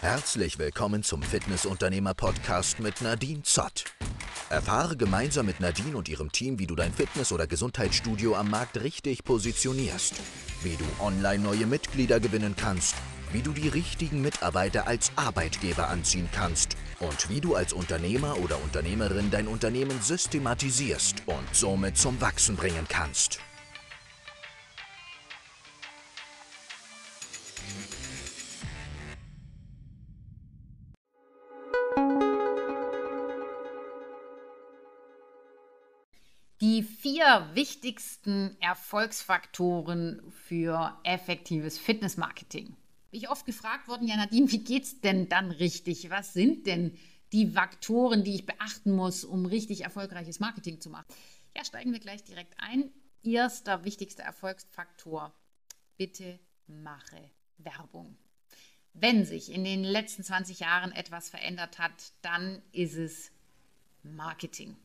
Herzlich willkommen zum Fitnessunternehmer-Podcast mit Nadine Zott. Erfahre gemeinsam mit Nadine und ihrem Team, wie du dein Fitness- oder Gesundheitsstudio am Markt richtig positionierst, wie du online neue Mitglieder gewinnen kannst, wie du die richtigen Mitarbeiter als Arbeitgeber anziehen kannst und wie du als Unternehmer oder Unternehmerin dein Unternehmen systematisierst und somit zum Wachsen bringen kannst. Die vier wichtigsten Erfolgsfaktoren für effektives Fitnessmarketing. Ich oft gefragt worden, ja Nadine, wie geht's denn dann richtig? Was sind denn die Faktoren, die ich beachten muss, um richtig erfolgreiches Marketing zu machen? Ja, steigen wir gleich direkt ein. Erster wichtigster Erfolgsfaktor. Bitte mache Werbung. Wenn sich in den letzten 20 Jahren etwas verändert hat, dann ist es Marketing.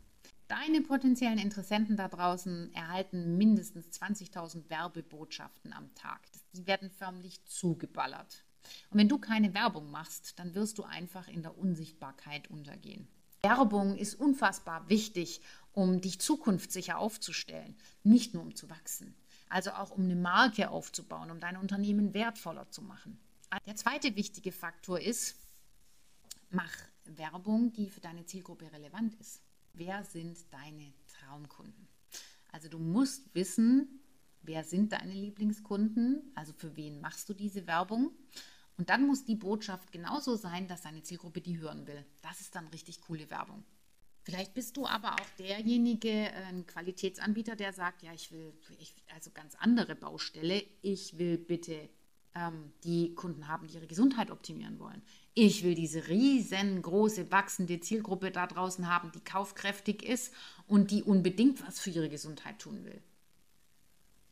Deine potenziellen Interessenten da draußen erhalten mindestens 20.000 Werbebotschaften am Tag. Die werden förmlich zugeballert. Und wenn du keine Werbung machst, dann wirst du einfach in der Unsichtbarkeit untergehen. Werbung ist unfassbar wichtig, um dich zukunftssicher aufzustellen, nicht nur um zu wachsen, also auch um eine Marke aufzubauen, um dein Unternehmen wertvoller zu machen. Der zweite wichtige Faktor ist, mach Werbung, die für deine Zielgruppe relevant ist wer sind deine Traumkunden? Also du musst wissen, wer sind deine Lieblingskunden, also für wen machst du diese Werbung. Und dann muss die Botschaft genauso sein, dass deine Zielgruppe die hören will. Das ist dann richtig coole Werbung. Vielleicht bist du aber auch derjenige, ein Qualitätsanbieter, der sagt, ja, ich will, ich, also ganz andere Baustelle, ich will bitte die Kunden haben, die ihre Gesundheit optimieren wollen. Ich will diese riesengroße, wachsende Zielgruppe da draußen haben, die kaufkräftig ist und die unbedingt was für ihre Gesundheit tun will.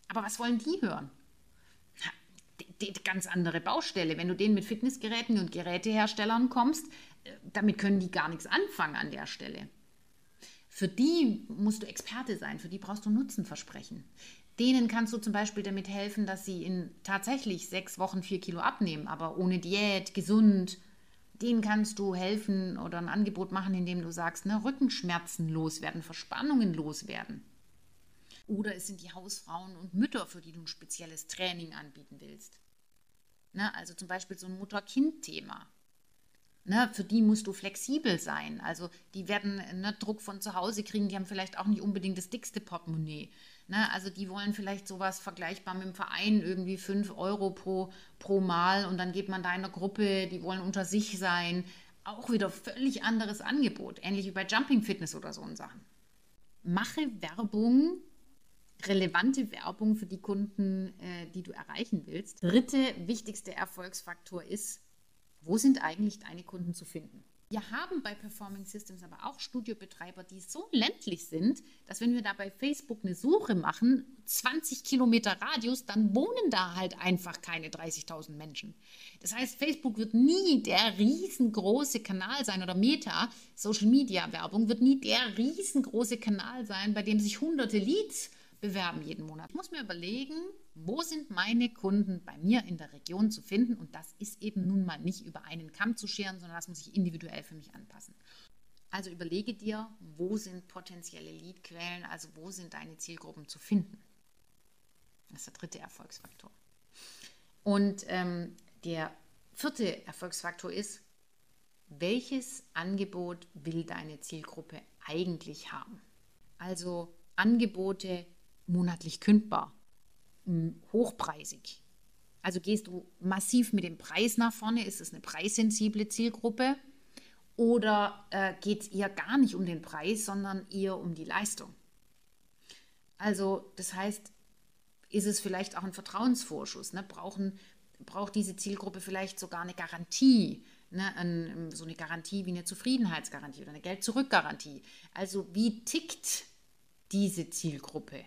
Aber was wollen die hören? Die, die ganz andere Baustelle. Wenn du denen mit Fitnessgeräten und Geräteherstellern kommst, äh, damit können die gar nichts anfangen an der Stelle. Für die musst du Experte sein, für die brauchst du Nutzenversprechen. Denen kannst du zum Beispiel damit helfen, dass sie in tatsächlich sechs Wochen vier Kilo abnehmen, aber ohne Diät, gesund. Denen kannst du helfen oder ein Angebot machen, indem du sagst, ne, Rückenschmerzen loswerden, Verspannungen loswerden. Oder es sind die Hausfrauen und Mütter, für die du ein spezielles Training anbieten willst. Ne, also zum Beispiel so ein Mutter-Kind-Thema. Ne, für die musst du flexibel sein. Also die werden ne, Druck von zu Hause kriegen, die haben vielleicht auch nicht unbedingt das dickste Portemonnaie. Ne, also die wollen vielleicht sowas vergleichbar mit dem Verein, irgendwie 5 Euro pro, pro Mal und dann geht man da in der Gruppe, die wollen unter sich sein. Auch wieder völlig anderes Angebot, ähnlich wie bei Jumping Fitness oder so Sachen. Mache Werbung, relevante Werbung für die Kunden, äh, die du erreichen willst. Dritte wichtigste Erfolgsfaktor ist, wo sind eigentlich deine Kunden zu finden? Wir haben bei Performing Systems aber auch Studiobetreiber, die so ländlich sind, dass wenn wir da bei Facebook eine Suche machen, 20 Kilometer Radius, dann wohnen da halt einfach keine 30.000 Menschen. Das heißt, Facebook wird nie der riesengroße Kanal sein oder Meta, Social Media Werbung, wird nie der riesengroße Kanal sein, bei dem sich hunderte Leads bewerben jeden Monat. Ich muss mir überlegen, wo sind meine Kunden bei mir in der Region zu finden und das ist eben nun mal nicht über einen Kamm zu scheren, sondern das muss ich individuell für mich anpassen. Also überlege dir, wo sind potenzielle Leadquellen, also wo sind deine Zielgruppen zu finden. Das ist der dritte Erfolgsfaktor. Und ähm, der vierte Erfolgsfaktor ist, welches Angebot will deine Zielgruppe eigentlich haben? Also Angebote, monatlich kündbar, hochpreisig. Also gehst du massiv mit dem Preis nach vorne, ist es eine preissensible Zielgruppe oder äh, geht es eher gar nicht um den Preis, sondern eher um die Leistung? Also das heißt, ist es vielleicht auch ein Vertrauensvorschuss? Ne? Brauchen, braucht diese Zielgruppe vielleicht sogar eine Garantie? Ne? Ein, so eine Garantie wie eine Zufriedenheitsgarantie oder eine Geld-Zurück-Garantie. Also wie tickt diese Zielgruppe?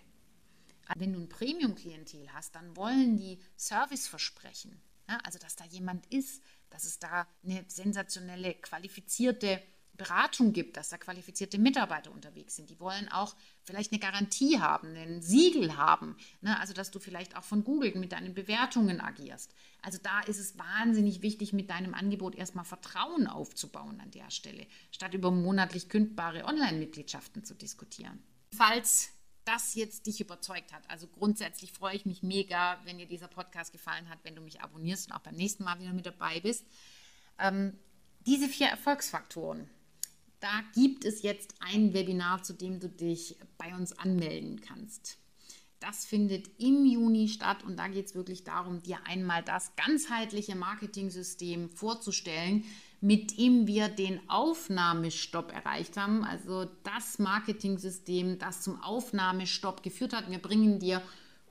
Wenn du ein Premium-Klientel hast, dann wollen die Service versprechen. Ja, also, dass da jemand ist, dass es da eine sensationelle, qualifizierte Beratung gibt, dass da qualifizierte Mitarbeiter unterwegs sind. Die wollen auch vielleicht eine Garantie haben, ein Siegel haben. Ne? Also, dass du vielleicht auch von Google mit deinen Bewertungen agierst. Also, da ist es wahnsinnig wichtig, mit deinem Angebot erstmal Vertrauen aufzubauen an der Stelle, statt über monatlich kündbare Online-Mitgliedschaften zu diskutieren. Falls das jetzt dich überzeugt hat. Also grundsätzlich freue ich mich mega, wenn dir dieser Podcast gefallen hat, wenn du mich abonnierst und auch beim nächsten Mal wieder mit dabei bist. Ähm, diese vier Erfolgsfaktoren, da gibt es jetzt ein Webinar, zu dem du dich bei uns anmelden kannst. Das findet im Juni statt und da geht es wirklich darum, dir einmal das ganzheitliche Marketing-System vorzustellen, mit dem wir den Aufnahmestopp erreicht haben. Also das Marketing-System, das zum Aufnahmestopp geführt hat. Wir bringen dir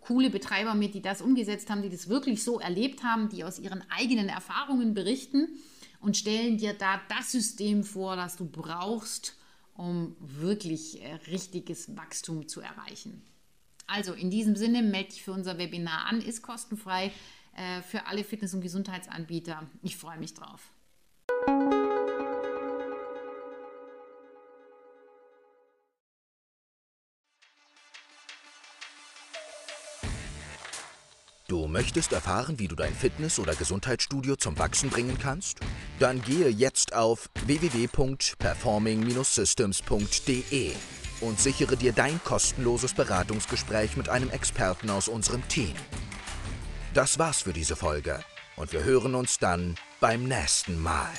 coole Betreiber mit, die das umgesetzt haben, die das wirklich so erlebt haben, die aus ihren eigenen Erfahrungen berichten und stellen dir da das System vor, das du brauchst, um wirklich äh, richtiges Wachstum zu erreichen. Also in diesem Sinne melde dich für unser Webinar an, ist kostenfrei äh, für alle Fitness- und Gesundheitsanbieter. Ich freue mich drauf. Du möchtest erfahren, wie du dein Fitness- oder Gesundheitsstudio zum Wachsen bringen kannst? Dann gehe jetzt auf www.performing-systems.de und sichere dir dein kostenloses Beratungsgespräch mit einem Experten aus unserem Team. Das war's für diese Folge und wir hören uns dann beim nächsten Mal.